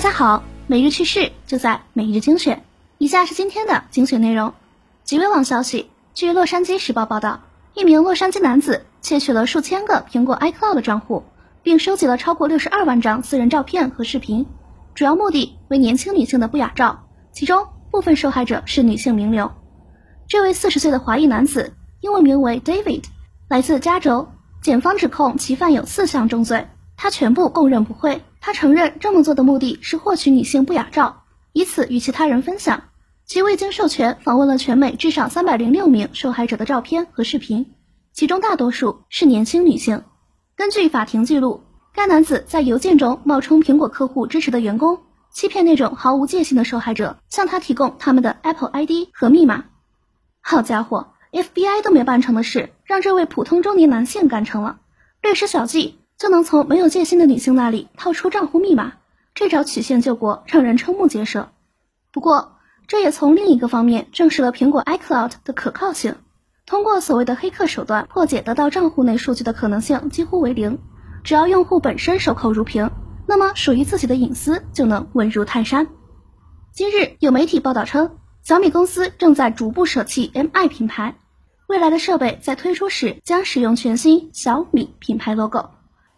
大家好，每日趣事就在每日精选。以下是今天的精选内容。极微网消息，据洛杉矶时报报道，一名洛杉矶男子窃取了数千个苹果 iCloud 账户，并收集了超过六十二万张私人照片和视频，主要目的为年轻女性的不雅照，其中部分受害者是女性名流。这位四十岁的华裔男子，英文名为 David，来自加州。检方指控其犯有四项重罪，他全部供认不讳。他承认这么做的目的是获取女性不雅照，以此与其他人分享。其未经授权访问了全美至少三百零六名受害者的照片和视频，其中大多数是年轻女性。根据法庭记录，该男子在邮件中冒充苹果客户支持的员工，欺骗那种毫无戒心的受害者，向他提供他们的 Apple ID 和密码。好家伙！FBI 都没办成的事，让这位普通中年男性干成了。略施小计就能从没有戒心的女性那里套出账户密码，这招曲线救国，让人瞠目结舌。不过，这也从另一个方面证实了苹果 iCloud 的可靠性。通过所谓的黑客手段破解得到账户内数据的可能性几乎为零。只要用户本身守口如瓶，那么属于自己的隐私就能稳如泰山。今日有媒体报道称。小米公司正在逐步舍弃 Mi 品牌，未来的设备在推出时将使用全新小米品牌 logo。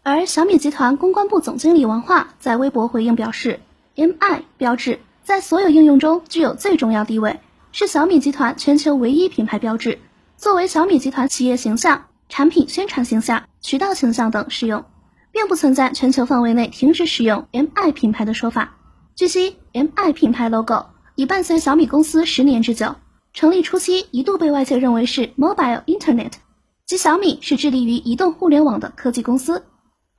而小米集团公关部总经理王化在微博回应表示，Mi 标志在所有应用中具有最重要地位，是小米集团全球唯一品牌标志，作为小米集团企业形象、产品宣传形象、渠道形象等使用，并不存在全球范围内停止使用 Mi 品牌的说法。据悉，Mi 品牌 logo。已伴随小米公司十年之久。成立初期一度被外界认为是 Mobile Internet，即小米是致力于移动互联网的科技公司。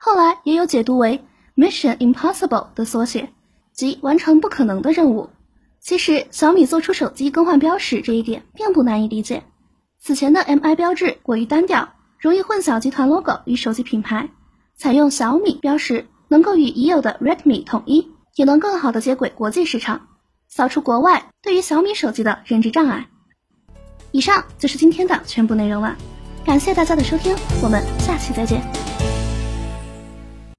后来也有解读为 Mission Impossible 的缩写，即完成不可能的任务。其实小米做出手机更换标识这一点并不难以理解。此前的 Mi 标志过于单调，容易混淆集团 logo 与手机品牌。采用小米标识，能够与已有的 Redmi 统一，也能更好的接轨国际市场。扫除国外对于小米手机的认知障碍。以上就是今天的全部内容了，感谢大家的收听，我们下期再见。